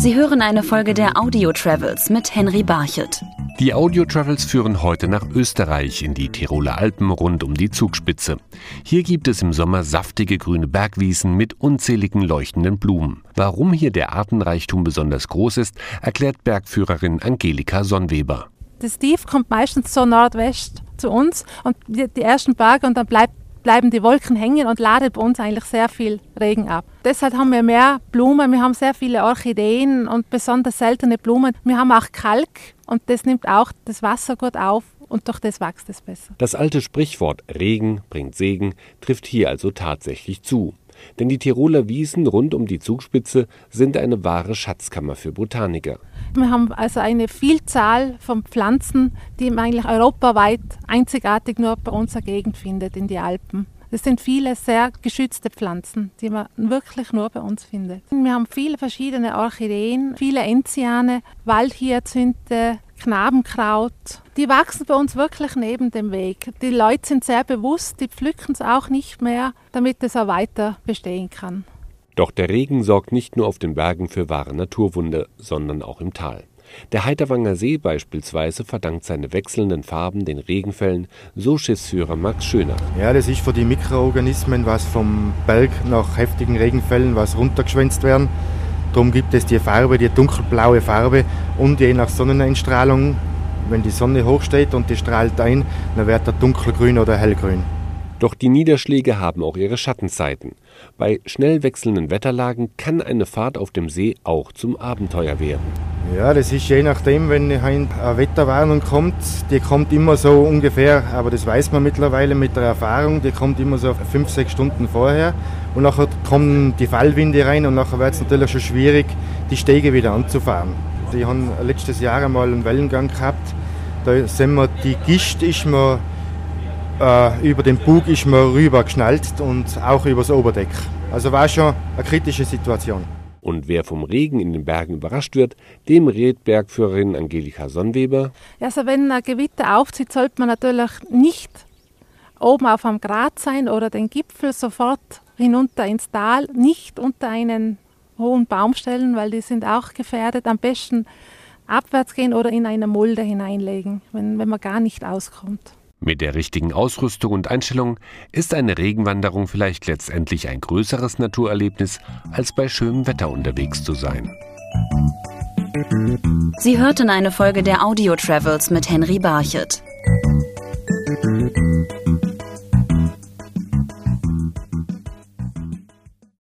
Sie hören eine Folge der Audio Travels mit Henry Barchet. Die Audio Travels führen heute nach Österreich in die Tiroler Alpen rund um die Zugspitze. Hier gibt es im Sommer saftige grüne Bergwiesen mit unzähligen leuchtenden Blumen. Warum hier der Artenreichtum besonders groß ist, erklärt Bergführerin Angelika Sonnweber. Das Tief kommt meistens so nordwest zu uns und die, die ersten Berge und dann bleibt bleiben die Wolken hängen und laden bei uns eigentlich sehr viel Regen ab. Deshalb haben wir mehr Blumen, wir haben sehr viele Orchideen und besonders seltene Blumen. Wir haben auch Kalk und das nimmt auch das Wasser gut auf und durch das wächst es besser. Das alte Sprichwort Regen bringt Segen trifft hier also tatsächlich zu. Denn die Tiroler Wiesen rund um die Zugspitze sind eine wahre Schatzkammer für Botaniker. Wir haben also eine Vielzahl von Pflanzen, die man eigentlich europaweit einzigartig nur bei unserer Gegend findet, in die Alpen. Das sind viele sehr geschützte Pflanzen, die man wirklich nur bei uns findet. Wir haben viele verschiedene Orchideen, viele Enziane, Waldhyazinthe, Knabenkraut. Die wachsen bei uns wirklich neben dem Weg. Die Leute sind sehr bewusst, die pflücken es auch nicht mehr, damit es auch weiter bestehen kann. Doch der Regen sorgt nicht nur auf den Bergen für wahre Naturwunder, sondern auch im Tal. Der Heiterwanger See beispielsweise verdankt seine wechselnden Farben den Regenfällen, so Schiffsführer Max Schöner. Ja, das ist für die Mikroorganismen, was vom Berg nach heftigen Regenfällen was runtergeschwänzt werden. Darum gibt es die Farbe, die dunkelblaue Farbe und je nach Sonneneinstrahlung, wenn die Sonne hochsteht und die strahlt ein, dann wird er dunkelgrün oder hellgrün. Doch die Niederschläge haben auch ihre Schattenseiten. Bei schnell wechselnden Wetterlagen kann eine Fahrt auf dem See auch zum Abenteuer werden. Ja, das ist je nachdem, wenn eine Wetterwarnung kommt, die kommt immer so ungefähr, aber das weiß man mittlerweile mit der Erfahrung, die kommt immer so fünf, sechs Stunden vorher und nachher kommen die Fallwinde rein und nachher wird es natürlich schon schwierig, die Stege wieder anzufahren. Ich habe letztes Jahr einmal einen Wellengang gehabt, da sind wir, die Gischt ist mir äh, über den Bug ist man rüber geschnallt und auch übers Oberdeck. Also war schon eine kritische Situation. Und wer vom Regen in den Bergen überrascht wird, dem rät Bergführerin Angelika Sonnweber. Also wenn ein Gewitter aufzieht, sollte man natürlich nicht oben auf einem Grat sein oder den Gipfel sofort hinunter ins Tal, nicht unter einen hohen Baum stellen, weil die sind auch gefährdet. Am besten abwärts gehen oder in eine Mulde hineinlegen, wenn, wenn man gar nicht auskommt. Mit der richtigen Ausrüstung und Einstellung ist eine Regenwanderung vielleicht letztendlich ein größeres Naturerlebnis, als bei schönem Wetter unterwegs zu sein. Sie hörten eine Folge der Audio Travels mit Henry Barchet.